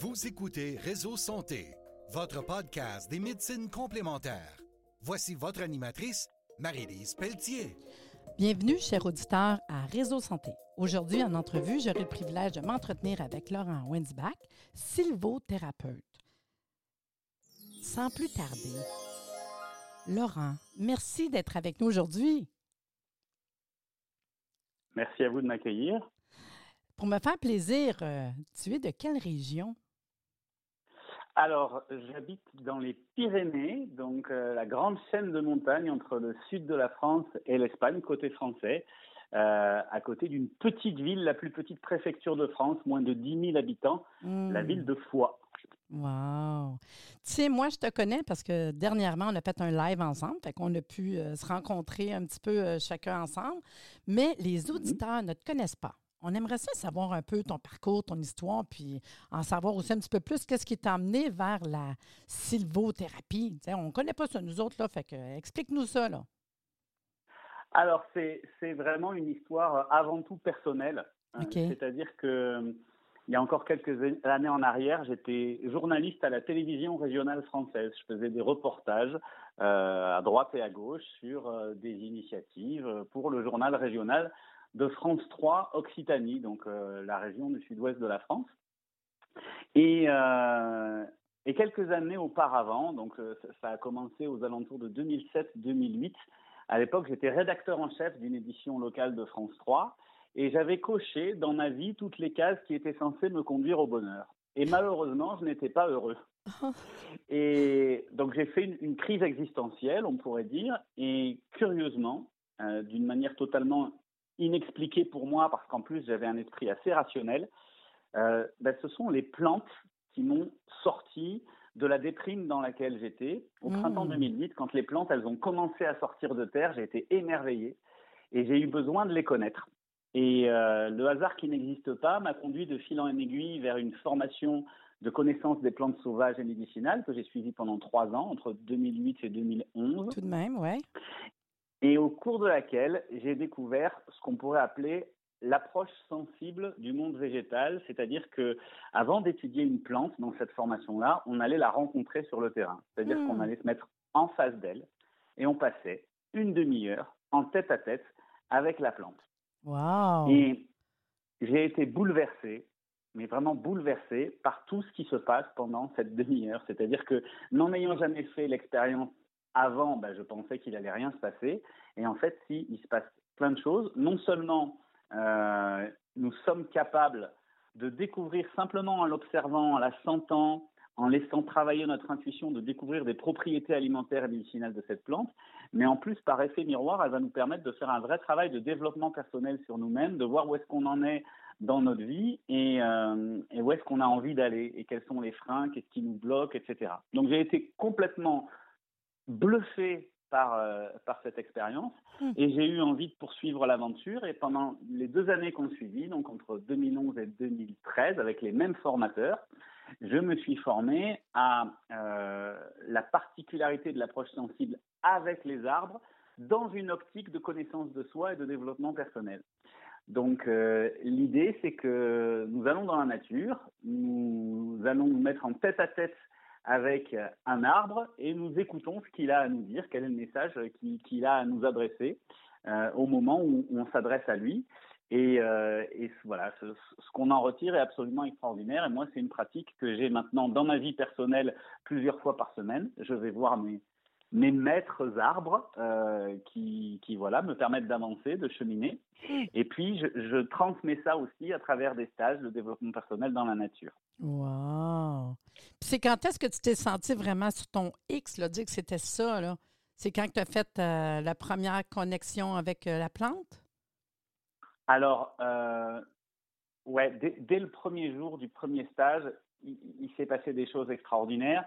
Vous écoutez Réseau Santé, votre podcast des médecines complémentaires. Voici votre animatrice, Marie-Lise Pelletier. Bienvenue, chers auditeurs, à Réseau Santé. Aujourd'hui, en entrevue, j'aurai le privilège de m'entretenir avec Laurent Wenzbach, sylvothérapeute. Sans plus tarder, Laurent, merci d'être avec nous aujourd'hui. Merci à vous de m'accueillir. Pour me faire plaisir, euh, tu es de quelle région? Alors, j'habite dans les Pyrénées, donc euh, la grande chaîne de montagne entre le sud de la France et l'Espagne, côté français, euh, à côté d'une petite ville, la plus petite préfecture de France, moins de 10 000 habitants, la ville de Foix. Wow! Tu sais, moi, je te connais parce que dernièrement, on a fait un live ensemble, fait qu'on a pu se rencontrer un petit peu chacun ensemble, mais les auditeurs ne te connaissent pas. On aimerait ça savoir un peu ton parcours, ton histoire, puis en savoir aussi un petit peu plus qu'est-ce qui t'a amené vers la sylvothérapie. on ne connaît pas ça, nous autres, là, fait que explique-nous ça, là. Alors, c'est vraiment une histoire avant tout personnelle. Hein. C'est-à-dire que il y a encore quelques années en arrière, j'étais journaliste à la télévision régionale française. Je faisais des reportages euh, à droite et à gauche sur euh, des initiatives pour le journal régional de France 3 Occitanie, donc euh, la région du sud-ouest de la France. Et, euh, et, quelques années auparavant, donc euh, ça a commencé aux alentours de 2007-2008. À l'époque, j'étais rédacteur en chef d'une édition locale de France 3 et j'avais coché dans ma vie toutes les cases qui étaient censées me conduire au bonheur. Et malheureusement, je n'étais pas heureux. Et donc j'ai fait une, crise existentielle, on pourrait dire, et curieusement, d'une manière totalement inexpliqué pour moi, parce qu'en plus j'avais un esprit assez rationnel, euh, ben, ce sont les plantes qui m'ont sorti de la déprime dans laquelle j'étais. Au mmh. printemps 2008, quand les plantes elles ont commencé à sortir de terre, j'ai été émerveillé et j'ai eu besoin de les connaître. Et euh, le hasard qui n'existe pas m'a conduit de fil en aiguille vers une formation de connaissance des plantes sauvages et médicinales que j'ai suivie pendant trois ans, entre 2008 et 2011. Tout de même, ouais et au cours de laquelle j'ai découvert ce qu'on pourrait appeler l'approche sensible du monde végétal, c'est-à-dire que avant d'étudier une plante dans cette formation-là, on allait la rencontrer sur le terrain, c'est-à-dire qu'on hmm. allait se mettre en face d'elle et on passait une demi-heure en tête à tête avec la plante. Wow. Et j'ai été bouleversé, mais vraiment bouleversé par tout ce qui se passe pendant cette demi-heure, c'est-à-dire que n'en ayant jamais fait l'expérience avant, bah, je pensais qu'il allait rien se passer. Et en fait, si, il se passe plein de choses. Non seulement euh, nous sommes capables de découvrir simplement en l'observant, en la sentant, en laissant travailler notre intuition, de découvrir des propriétés alimentaires et médicinales de cette plante, mais en plus, par effet miroir, elle va nous permettre de faire un vrai travail de développement personnel sur nous-mêmes, de voir où est-ce qu'on en est dans notre vie et, euh, et où est-ce qu'on a envie d'aller et quels sont les freins, qu'est-ce qui nous bloque, etc. Donc j'ai été complètement bluffé par, euh, par cette expérience hmm. et j'ai eu envie de poursuivre l'aventure. Et pendant les deux années qu'on suivit, donc entre 2011 et 2013, avec les mêmes formateurs, je me suis formé à euh, la particularité de l'approche sensible avec les arbres dans une optique de connaissance de soi et de développement personnel. Donc euh, l'idée, c'est que nous allons dans la nature, nous allons nous mettre en tête à tête avec un arbre et nous écoutons ce qu'il a à nous dire, quel est le message qu'il a à nous adresser euh, au moment où on s'adresse à lui. Et, euh, voilà, ce, qu'on en retire est absolument extraordinaire. Et moi, c'est une pratique que j'ai maintenant dans ma vie personnelle plusieurs fois par semaine. Je vais voir mes, mes maîtres arbres euh, qui, qui, voilà, me permettent d'avancer, de cheminer. Et puis, je, je, transmets ça aussi à travers des stages de développement personnel dans la nature. Wow! c'est quand est-ce que tu t'es senti vraiment sur ton X, là, dire que c'était ça, là? C'est quand tu as fait euh, la première connexion avec euh, la plante? Alors, ouais, dès, le premier jour du premier stage, il, s'est passé des choses extraordinaires.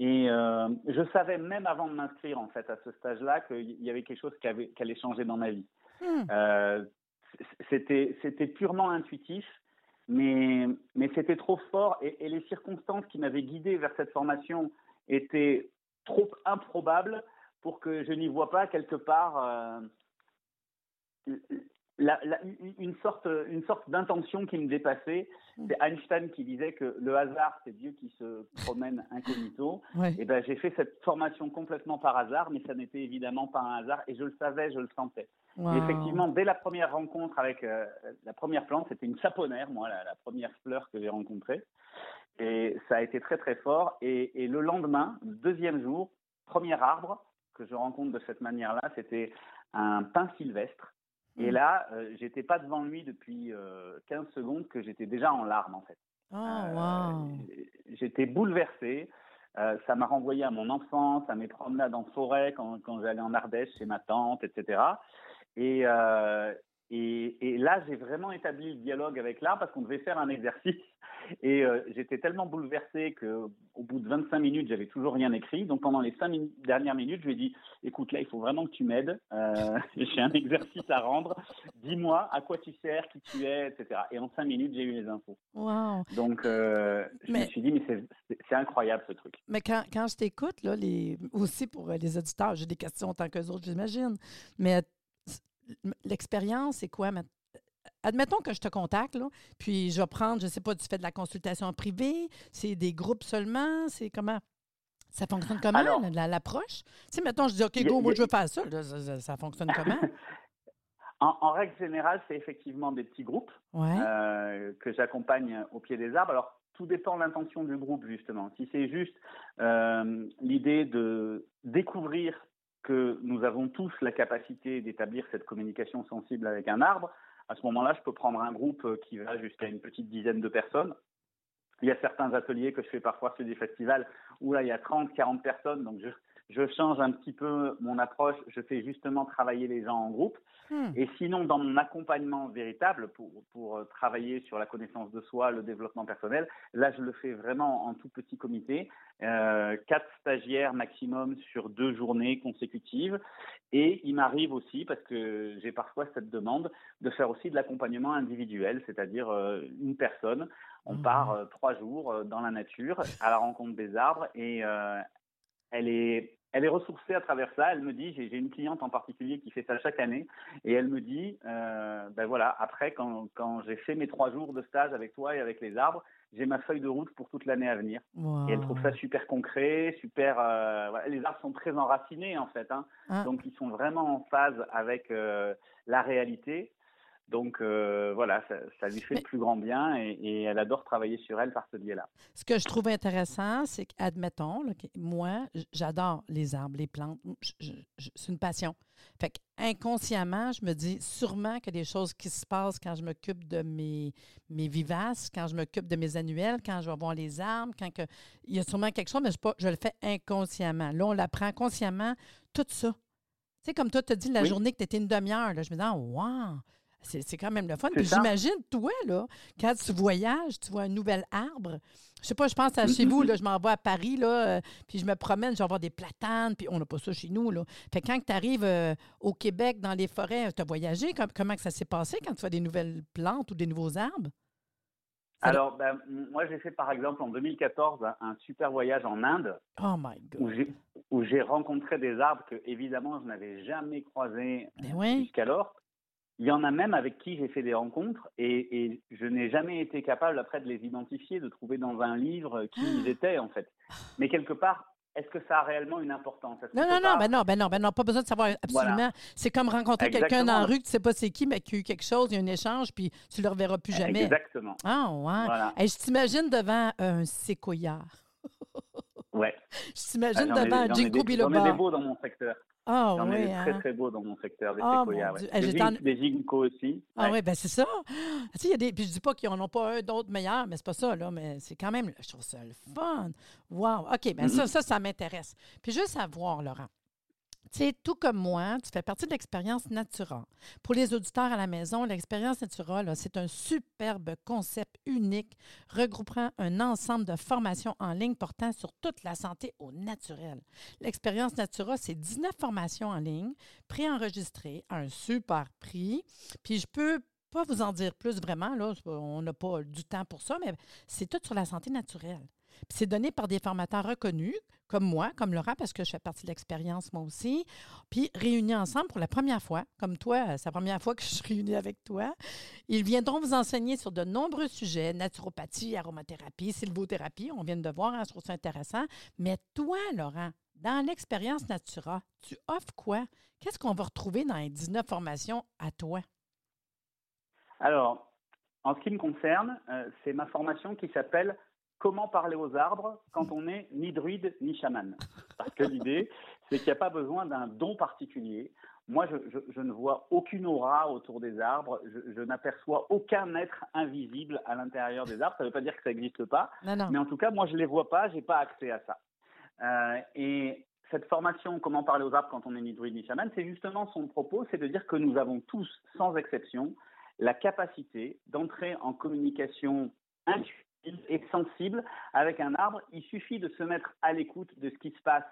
Et euh, je savais même avant de m'inscrire en fait à ce stage-là qu'il y avait quelque chose qui, avait, qui allait changer dans ma vie. Hmm. c'était purement intuitif mais, mais c'était trop fort et, et, les circonstances qui m'avaient guidé vers cette formation étaient trop improbables pour que je n'y vois pas quelque part euh, une sorte, une sorte d'intention qui me dépassait. Mm. C'est Einstein qui disait que le hasard, c'est Dieu qui se promène incognito. Et ben, j'ai fait cette formation complètement par hasard, mais ça n'était évidemment pas un hasard, et je le savais, je le sentais. effectivement, dès la première rencontre avec euh, la première plante, c'était une saponaire, moi, la, première fleur que j'ai rencontrée. Et ça a été très très fort. Et, et le lendemain, deuxième jour, premier arbre que je rencontre de cette manière-là, c'était un pin sylvestre et mm. là, euh, j'étais pas devant lui depuis 15 euh, secondes que j'étais déjà en larmes en fait. Oh, wow. J'étais bouleversé. ça m'a renvoyé à mon enfance, à mes promenades en forêt quand, quand j'allais en Ardèche chez ma tante, etc. Et, et, et, là, j'ai vraiment établi le dialogue avec l'art parce qu'on devait faire un exercice. Et euh, j'étais tellement bouleversé qu'au bout de 25 minutes, j'avais toujours rien écrit. Donc pendant les 5 dernières minutes, je lui ai dit Écoute, là, il faut vraiment que tu m'aides. Euh, j'ai un exercice à rendre. Dis-moi à quoi tu sers, qui tu es, etc. Et en 5 minutes, j'ai eu les infos. Wow. Donc euh, je me suis dit Mais c'est incroyable ce truc. Mais quand, quand je t'écoute, là, les, aussi pour les auditeurs, j'ai des questions tant que autres, j'imagine. Mais l'expérience, c'est quoi? Admettons que je te contacte, là, puis je vais prendre, je ne sais pas, tu fais de la consultation privée, c'est des groupes seulement, c'est comment? Ça fonctionne comment, l'approche? Tu sais, mettons, je dis, OK, go, moi, je veux faire ça. ça, fonctionne comment? en, règle générale, c'est effectivement des petits groupes euh, que j'accompagne au pied des arbres. Alors, tout dépend de l'intention du groupe, justement. Si c'est juste euh, l'idée de découvrir que nous avons tous la capacité d'établir cette communication sensible avec un arbre, à ce moment-là, je peux prendre un groupe euh, qui va jusqu'à une petite dizaine de personnes. Il y a certains ateliers que je fais parfois sur des festivals où là, il y a 30, 40 personnes. Donc, je, je change un petit peu mon approche. Je fais justement travailler les gens en groupe. Hmm. Et sinon, dans mon accompagnement véritable pour, pour euh, travailler sur la connaissance de soi, le développement personnel, là, je le fais vraiment en tout petit comité. Euh, quatre stagiaires maximum sur deux journées consécutives. Et il m'arrive aussi, parce que j'ai parfois cette demande, de faire aussi de l'accompagnement individuel, c'est-à-dire euh, une personne. On hmm. part trois jours dans la nature à la rencontre des arbres et elle est elle est ressourcée à travers ça. Elle me dit, j'ai une cliente en particulier qui fait ça chaque année, et elle me dit, euh, ben voilà, après, quand, quand j'ai fait mes trois jours de stage avec toi et avec les arbres, j'ai ma feuille de route pour toute l'année à venir. Et elle trouve ça super concret, super. Euh, voilà. Les arbres sont très enracinés en fait, hein. Ah. donc ils sont vraiment en phase avec euh, la réalité. Donc euh, voilà, ça, lui fait le plus grand bien et, elle adore travailler sur elle par ce biais-là. Ce que je trouve intéressant, c'est qu'admettons, moi, j'adore les arbres, les plantes. C'est une passion. Fait inconsciemment, je me dis sûrement a des choses qui se passent quand je m'occupe de mes, mes vivaces, quand je m'occupe de mes annuels, quand je vais voir les arbres, quand que, il y a sûrement quelque chose, mais je, je le fais inconsciemment. Là, on l'apprend consciemment, tout ça. Tu sais, comme toi, tu as dit la journée que tu étais une demi-heure, je me dis, oh, wow! C'est quand même le fun. Puis j'imagine, toi, là, quand tu voyages, tu vois un nouvel arbre. Je sais pas, je pense à chez vous, là, je m'en vais à Paris, là, euh, puis je me promène, je vais voir des platanes, puis on n'a pas ça chez nous, là. Fait quand tu arrives euh, au Québec, dans les forêts, tu as voyagé, comment ça s'est passé quand tu vois des nouvelles plantes ou des nouveaux arbres? Alors, ben, moi, j'ai fait par exemple en 2014 un, super voyage en Inde. Oh my God. Où j'ai rencontré des arbres que, évidemment, je n'avais jamais croisés ben jusqu'alors. Il y en a même avec qui j'ai fait des rencontres et, je n'ai jamais été capable après de les identifier, de trouver dans un livre qui ils étaient en fait. Mais quelque part, est-ce que ça a réellement une importance? Non, non, non, ben non, ben non, ben non, pas besoin de savoir absolument. C'est comme rencontrer quelqu'un dans la rue, tu ne sais pas c'est qui, mais qui a eu quelque chose, il y a un échange, puis tu ne le reverras plus jamais. Exactement. Ah, ouais. Et je t'imagine devant un séquoia. Ouais. Je t'imagine devant un ginkgo biloba. J'en ai des beaux dans mon secteur. Ah oui. ai très, hein? très beau dans mon secteur, des oh, séquoias. Ouais. Des, ginkgo aussi. Ah oui, ben c'est ça. Tu y a des, puis je dis pas qu'ils n'en ont pas un d'autres meilleurs, mais c'est pas ça, là, mais c'est quand même, je trouve ça le fun. Wow. OK, ben ça, mm-hmm. ça, ça m'intéresse. Puis juste à voir, Laurent, tu sais, tout comme moi, tu fais partie de l'expérience Natura. Pour les auditeurs à la maison, l'expérience Natura, c'est un superbe concept unique regroupant un ensemble de formations en ligne portant sur toute la santé au naturel. L'expérience Natura, c'est 19 formations en ligne, préenregistrées à un super prix. Puis je peux pas vous en dire plus vraiment, là, on n'a pas du temps pour ça, mais c'est tout sur la santé naturelle. C'est donné par des formateurs reconnus, comme moi, comme Laura, parce que je fais partie de l'expérience moi aussi. Puis réunis ensemble pour la première fois, comme toi, c'est la première fois que je suis réunie avec toi. Ils viendront vous enseigner sur de nombreux sujets, naturopathie, aromathérapie, sylvothérapie, on vient de voir, hein, je trouve ça intéressant. Mais toi, Laurent, dans l'expérience Natura, tu offres quoi? Qu'est-ce qu'on va retrouver dans les 19 formations à toi? Alors, en ce qui me concerne, euh, c'est ma formation qui s'appelle Comment parler aux arbres quand on n'est ni druide ni chaman Parce que l'idée, c'est qu'il n'y a pas besoin d'un don particulier. Moi, je, ne vois aucune aura autour des arbres. Je, n'aperçois aucun être invisible à l'intérieur des arbres. Ça ne veut pas dire que ça n'existe pas. Mais en tout cas, moi, je ne les vois pas. Je n'ai pas accès à ça. Euh, et cette formation, comment parler aux arbres quand on est ni druide ni chaman, c'est justement son propos, c'est de dire que nous avons tous, sans exception, la capacité d'entrer en communication intuitive et sensible avec un arbre. Il suffit de se mettre à l'écoute de ce qui se passe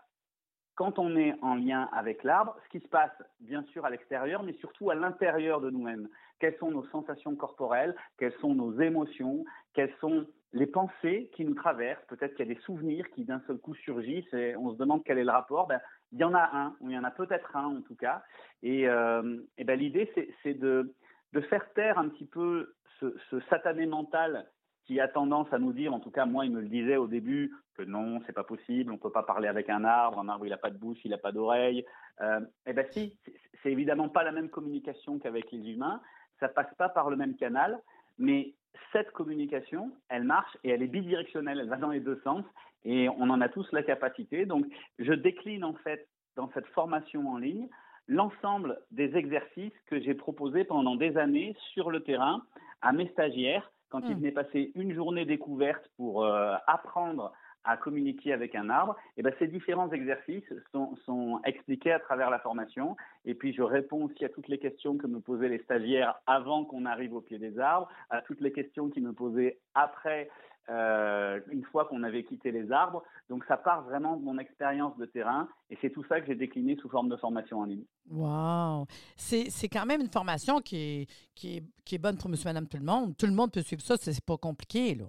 quand on est en lien avec l'arbre, ce qui se passe bien sûr à l'extérieur, mais surtout à l'intérieur de nous-mêmes. Quelles sont nos sensations corporelles, quelles sont nos émotions, quelles sont les pensées qui nous traversent? Peut-être qu'il y a des souvenirs qui d'un seul coup surgissent et on se demande quel est le rapport. Ben, il y en a un, ou il y en a peut-être un en tout cas. Et, euh, et ben, l'idée, c'est de, de faire taire un petit peu ce, ce satané mental qui a tendance à nous dire, en tout cas moi il me le disait au début, que non, c'est pas possible, on peut pas parler avec un arbre, un arbre il n'a pas de bouche, il n'a pas d'oreille. Euh, eh ben si, c'est évidemment pas la même communication qu'avec les humains, ça passe pas par le même canal, mais cette communication, elle marche et elle est bidirectionnelle, elle va dans les deux sens et on en a tous la capacité. Donc je décline en fait dans cette formation en ligne l'ensemble des exercices que j'ai proposés pendant des années sur le terrain à mes stagiaires quand ils hmm. venaient passer une journée découverte pour euh, apprendre à communiquer avec un arbre, et eh ben ces différents exercices sont, sont, expliqués à travers la formation. Et puis je réponds aussi à toutes les questions que me posaient les stagiaires avant qu'on arrive au pied des arbres, à toutes les questions qu'ils me posaient après euh, une fois qu'on avait quitté les arbres. Donc ça part vraiment de mon expérience de terrain et c'est tout ça que j'ai décliné sous forme de formation en ligne. Wow! C'est quand même une formation qui est, qui, est, qui est bonne pour monsieur, madame, tout le monde. Tout le monde peut suivre ça, c'est pas compliqué, là.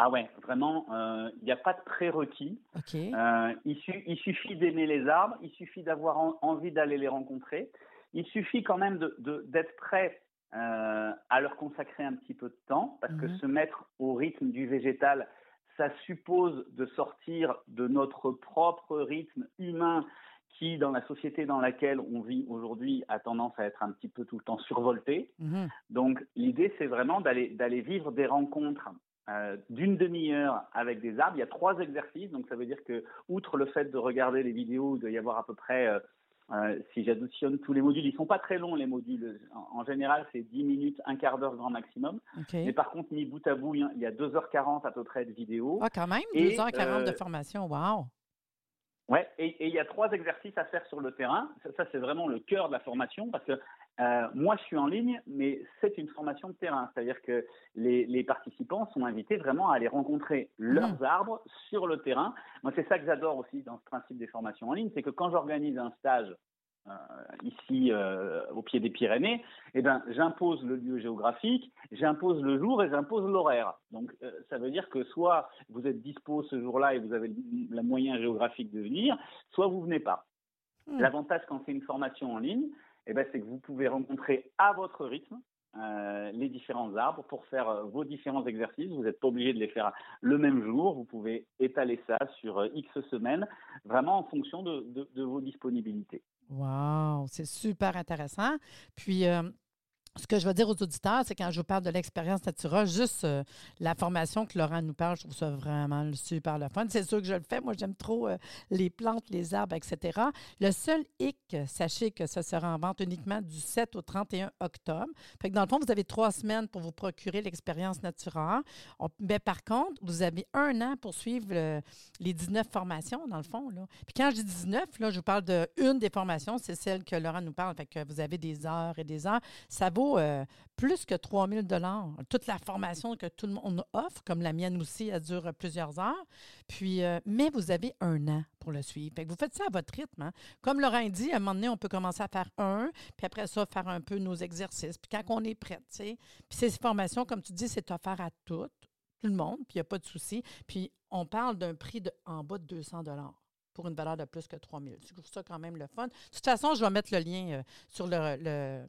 Ah ouais, vraiment, euh, il n'y a pas de prérequis. Euh, il, il, suffit d'aimer les arbres, il suffit d'avoir envie d'aller les rencontrer. Il suffit quand même d'être de, prêt euh, à leur consacrer un petit peu de temps, parce que mhm. se mettre au rythme du végétal, ça suppose de sortir de notre propre rythme humain qui, dans la société dans laquelle on vit aujourd'hui, a tendance à être un petit peu tout le temps survolté. Mhm. Donc, l'idée, c'est vraiment d'aller vivre des rencontres euh, d'une demi-heure avec des arbres. Il y a trois exercices, donc ça veut dire que, outre le fait de regarder les vidéos, il doit y avoir à peu près euh, euh, si j'additionne tous les modules, ils sont pas très longs les modules. En, général, c'est 10 minutes, un quart d'heure grand maximum. Mais par contre, mis bout à bout, il y a 2h40 à peu près de vidéos. Ah, quand même, 2h40 de euh, formation, wow! Ouais, et, il y a trois exercices à faire sur le terrain. Ça, c'est vraiment le cœur de la formation parce que euh, moi, je suis en ligne, mais c'est une formation de terrain. C'est-à-dire que les, participants sont invités vraiment à aller rencontrer leurs mmh. arbres sur le terrain. Moi, c'est ça que j'adore aussi dans ce principe des formations en ligne, c'est que quand j'organise un stage euh, ici euh, au pied des Pyrénées, eh ben, j'impose le lieu géographique, j'impose le jour et j'impose l'horaire. Donc euh, ça veut dire que soit vous êtes dispo ce jour-là et vous avez le moyen géographique de venir, soit vous venez pas. Hmm. L'avantage quand c'est une formation en ligne, eh ben, c'est que vous pouvez rencontrer à votre rythme les différents arbres pour faire vos différents exercices. Vous n'êtes pas obligé de les faire le même jour. Vous pouvez étaler ça sur X semaines, vraiment en fonction de vos disponibilités. Wow, c'est super intéressant. Puis, euh, ce que je veux dire aux auditeurs, c'est quand je vous parle de l'expérience Natura, juste euh, la formation que Laurent nous parle, je trouve ça vraiment super le fun. C'est sûr que je le fais. Moi, j'aime trop euh, les plantes, les arbres, etc. Le seul hic, sachez que ça sera en vente uniquement du 7 au 31 octobre. Que dans le fond, vous avez trois semaines pour vous procurer l'expérience Natura. mais par contre, vous avez un an pour suivre les 19 formations, dans le fond. Puis quand je dis 19, là, je vous parle d'une des formations, c'est celle que Laurent nous parle. Fait que vous avez des heures et des heures. Ça vaut euh, plus que 3 000 Toute la formation que tout le monde offre, comme la mienne aussi, elle dure plusieurs heures. Puis, euh, mais vous avez un an pour le suivre. vous faites ça à votre rythme. Hein. Comme Laurent dit, à un moment donné, on peut commencer à faire un, puis après ça, faire un peu nos exercices. Puis quand on est prêt, tu. Puis ces formations, comme tu dis, c'est offert à toutes tout le monde, puis il n'y a pas de souci. Puis on parle d'un prix en bas de 200 pour une valeur de plus que 3 000. Je trouve ça quand même le fun. De toute façon, je vais mettre le lien euh, sur le,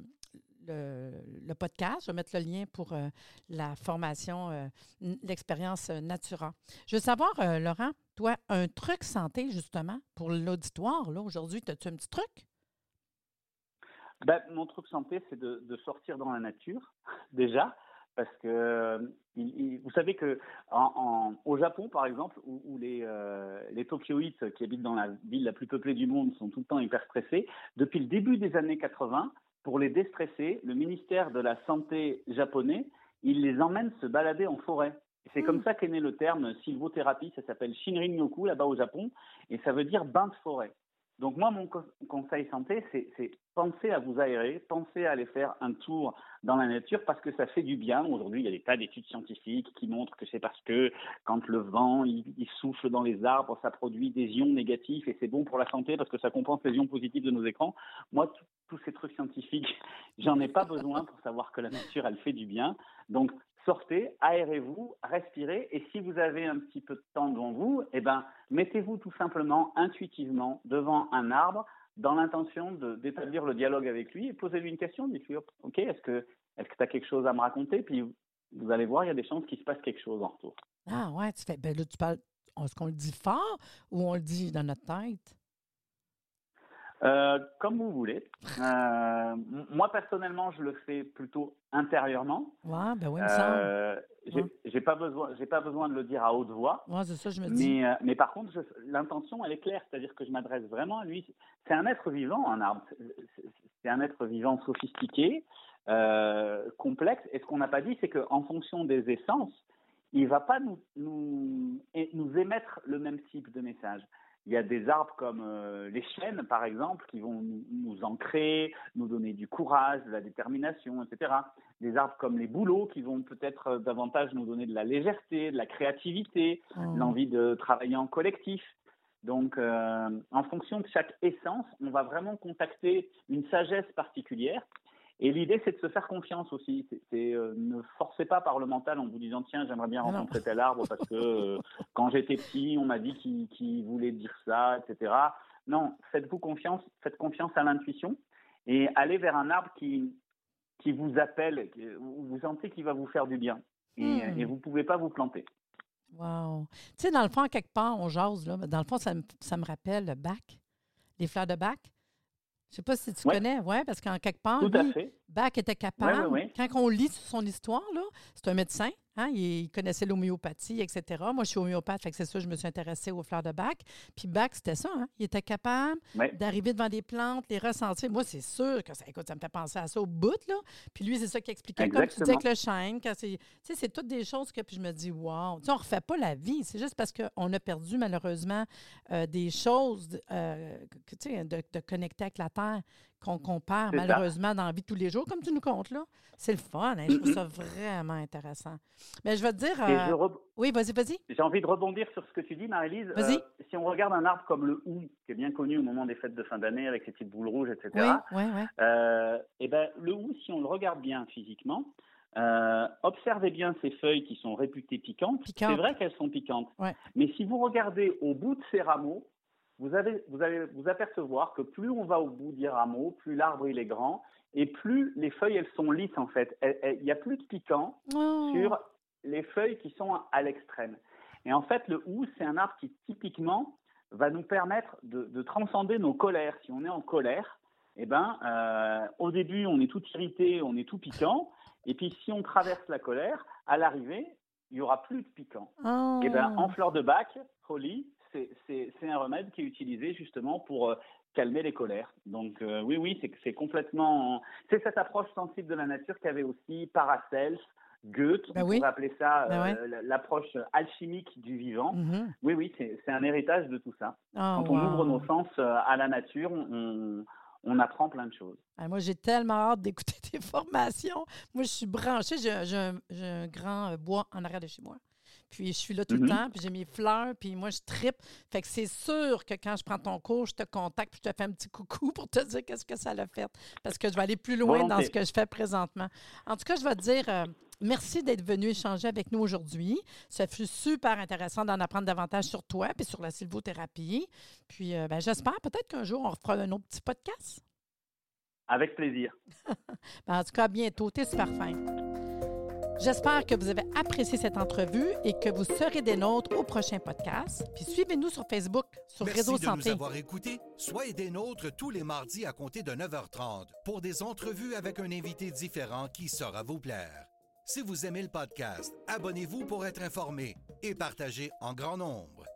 le, podcast. Je vais mettre le lien pour euh, la formation, euh, l'expérience Natura. Je veux savoir, Laurent, toi, un truc santé, justement, pour l'auditoire, là, aujourd'hui, as-tu un petit truc? Ben, mon truc santé, c'est de, sortir dans la nature, déjà parce que vous savez que au Japon, par exemple, où, les, euh, les Tokyoïtes qui habitent dans la ville la plus peuplée du monde sont tout le temps hyper stressés, depuis le début des années 80, pour les déstresser, le ministère de la Santé japonais, il les emmène se balader en forêt. C'est comme hmm. ça qu'est né le terme sylvothérapie, ça s'appelle Shinrin-yoku là-bas au Japon, et ça veut dire bain de forêt. Donc moi, mon conseil santé, c'est penser à vous aérer, penser à aller faire un tour dans la nature parce que ça fait du bien. Aujourd'hui, il y a des tas d'études scientifiques qui montrent que c'est parce que quand le vent il, souffle dans les arbres, ça produit des ions négatifs et c'est bon pour la santé parce que ça compense les ions positifs de nos écrans. Moi, tous ces trucs scientifiques, j'en ai pas besoin pour savoir que la nature, elle fait du bien. Donc sortez, aérez-vous, respirez, et si vous avez un petit peu de temps devant vous, eh ben, mettez-vous tout simplement intuitivement devant un arbre dans l'intention d'établir le dialogue avec lui et posez-lui une question, dites-lui, ok, est-ce que est que tu as quelque chose à me raconter? Puis vous allez voir, il y a des chances qu'il se passe quelque chose en retour. Ah ouais, tu fais, ben là, tu parles, est-ce qu'on le dit fort ou on le dit dans notre tête? Euh, comme vous voulez. Euh, moi, personnellement, je le fais plutôt intérieurement. Ouais, ben oui, euh, j'ai pas besoin, j'ai pas besoin de le dire à haute voix. Ouais, c'est ça, je me dis. Mais, mais par contre, l'intention, elle est claire, c'est-à-dire que je m'adresse vraiment à lui. C'est un être vivant, un arbre. C'est un être vivant sophistiqué, complexe. Et ce qu'on n'a pas dit, c'est qu'en fonction des essences, il va pas nous, nous, nous émettre le même type de message. Il y a des arbres comme euh, les chênes, par exemple, qui vont nous, ancrer, nous donner du courage, de la détermination, etc. Des arbres comme les bouleaux, qui vont peut-être euh, davantage nous donner de la légèreté, de la créativité, mmh. l'envie de travailler en collectif. Donc, euh, en fonction de chaque essence, on va vraiment contacter une sagesse particulière et l'idée, c'est de se faire confiance aussi. C'est euh, ne forcez pas par le mental en vous disant tiens, j'aimerais bien rencontrer tel arbre parce que euh, quand j'étais petit, on m'a dit qu'il voulait dire ça, etc. Non, faites-vous confiance, faites confiance à l'intuition et allez vers un arbre qui qui vous appelle, où vous sentez qu'il va vous faire du bien et, hmm. et vous pouvez pas vous planter. Wow. Tu sais, dans le fond, quelque part, on jase, là. Dans le fond, ça me, ça me rappelle le bac, les fleurs de bac. Je ne sais pas si tu connais, oui, parce qu'en quelque part, Bach était capable, quand on lit son histoire, c'est un médecin, Hein, il, connaissait l'homéopathie, etc. Moi, je suis homéopathe, fait que c'est ça, je me suis intéressée aux fleurs de bac. Puis bac, c'était ça. Hein. Il était capable d'arriver devant des plantes, les ressentir. Moi, c'est sûr que ça, écoute, ça me fait penser à ça au bout. Là. Puis lui, c'est ça qu'il expliquait. Comme tu dis avec le chêne, c'est toutes des choses que puis je me dis, wow. on ne refait pas la vie. C'est juste parce qu'on a perdu, malheureusement, euh, des choses euh, de, de connecter avec la terre qu'on compare malheureusement dans la vie de tous les jours, comme tu nous comptes là. C'est le fun. Hein? Je trouve ça vraiment intéressant. Mais je vais te dire. Euh, oui, vas-y, vas-y. J'ai envie de rebondir sur ce que tu dis, Marie-Lise. Vas-y. Euh, si on regarde un arbre comme le hou, qui est bien connu au moment des fêtes de fin d'année avec ses petites boules rouges, etc. Oui, oui, oui. Euh, et ben, le hou, si on le regarde bien physiquement, observez bien ces feuilles qui sont réputées piquantes. C'est vrai qu'elles sont piquantes. Mais si vous regardez au bout de ces rameaux, vous, avez, vous allez vous apercevoir que plus on va au bout des rameaux, plus l'arbre il est grand, et plus les feuilles elles sont lisses en fait. Il n'y a plus de piquant oh. sur les feuilles qui sont à l'extrême. Et en fait, le hou, c'est un arbre qui typiquement va nous permettre de, transcender nos colères. Si on est en colère, eh ben, euh, au début, on est tout irrité, on est tout piquant. Et puis, si on traverse la colère, à l'arrivée, il y aura plus de piquant. Et eh ben, en fleur de bac, Holly, c'est un remède qui est utilisé justement pour euh, calmer les colères. Donc euh, oui, oui, c'est complètement... C'est cette approche sensible de la nature qu'avait aussi Paracels, Goethe, ben on pourrait appeler ça ben euh, l'approche alchimique du vivant. Mm-hmm. Oui, oui, c'est un héritage de tout ça. Oh, Quand on ouvre nos sens à la nature, on, on apprend plein de choses. Ah, moi, j'ai tellement hâte d'écouter tes formations. Moi, je suis branchée. J'ai un, grand bois en arrière de chez moi. Puis je suis là tout le mm-hmm. temps, puis j'ai mes fleurs, puis moi, je tripe. Fait que c'est sûr que quand je prends ton cours, je te contacte, puis je te fais un petit coucou pour te dire qu'est-ce que ça l'a fait. Parce que je vais aller plus loin dans ce que je fais présentement. En tout cas, je vais te dire, euh, Merci d'être venu échanger avec nous aujourd'hui. Ça fut super intéressant d'en apprendre davantage sur toi et sur la sylvothérapie. Puis, euh, ben, j'espère peut-être qu'un jour, on refera un autre petit podcast. Avec plaisir. Ben, en tout cas, à bientôt. T'es super fin. J'espère que vous avez apprécié cette entrevue et que vous serez des nôtres au prochain podcast. Puis suivez-nous sur Facebook, sur Merci Réseau de Santé. nous avoir écoutés. Soyez des nôtres tous les mardis à compter de 9h30 pour des entrevues avec un invité différent qui saura vous plaire. Si vous aimez le podcast, abonnez-vous pour être informé et partagez en grand nombre.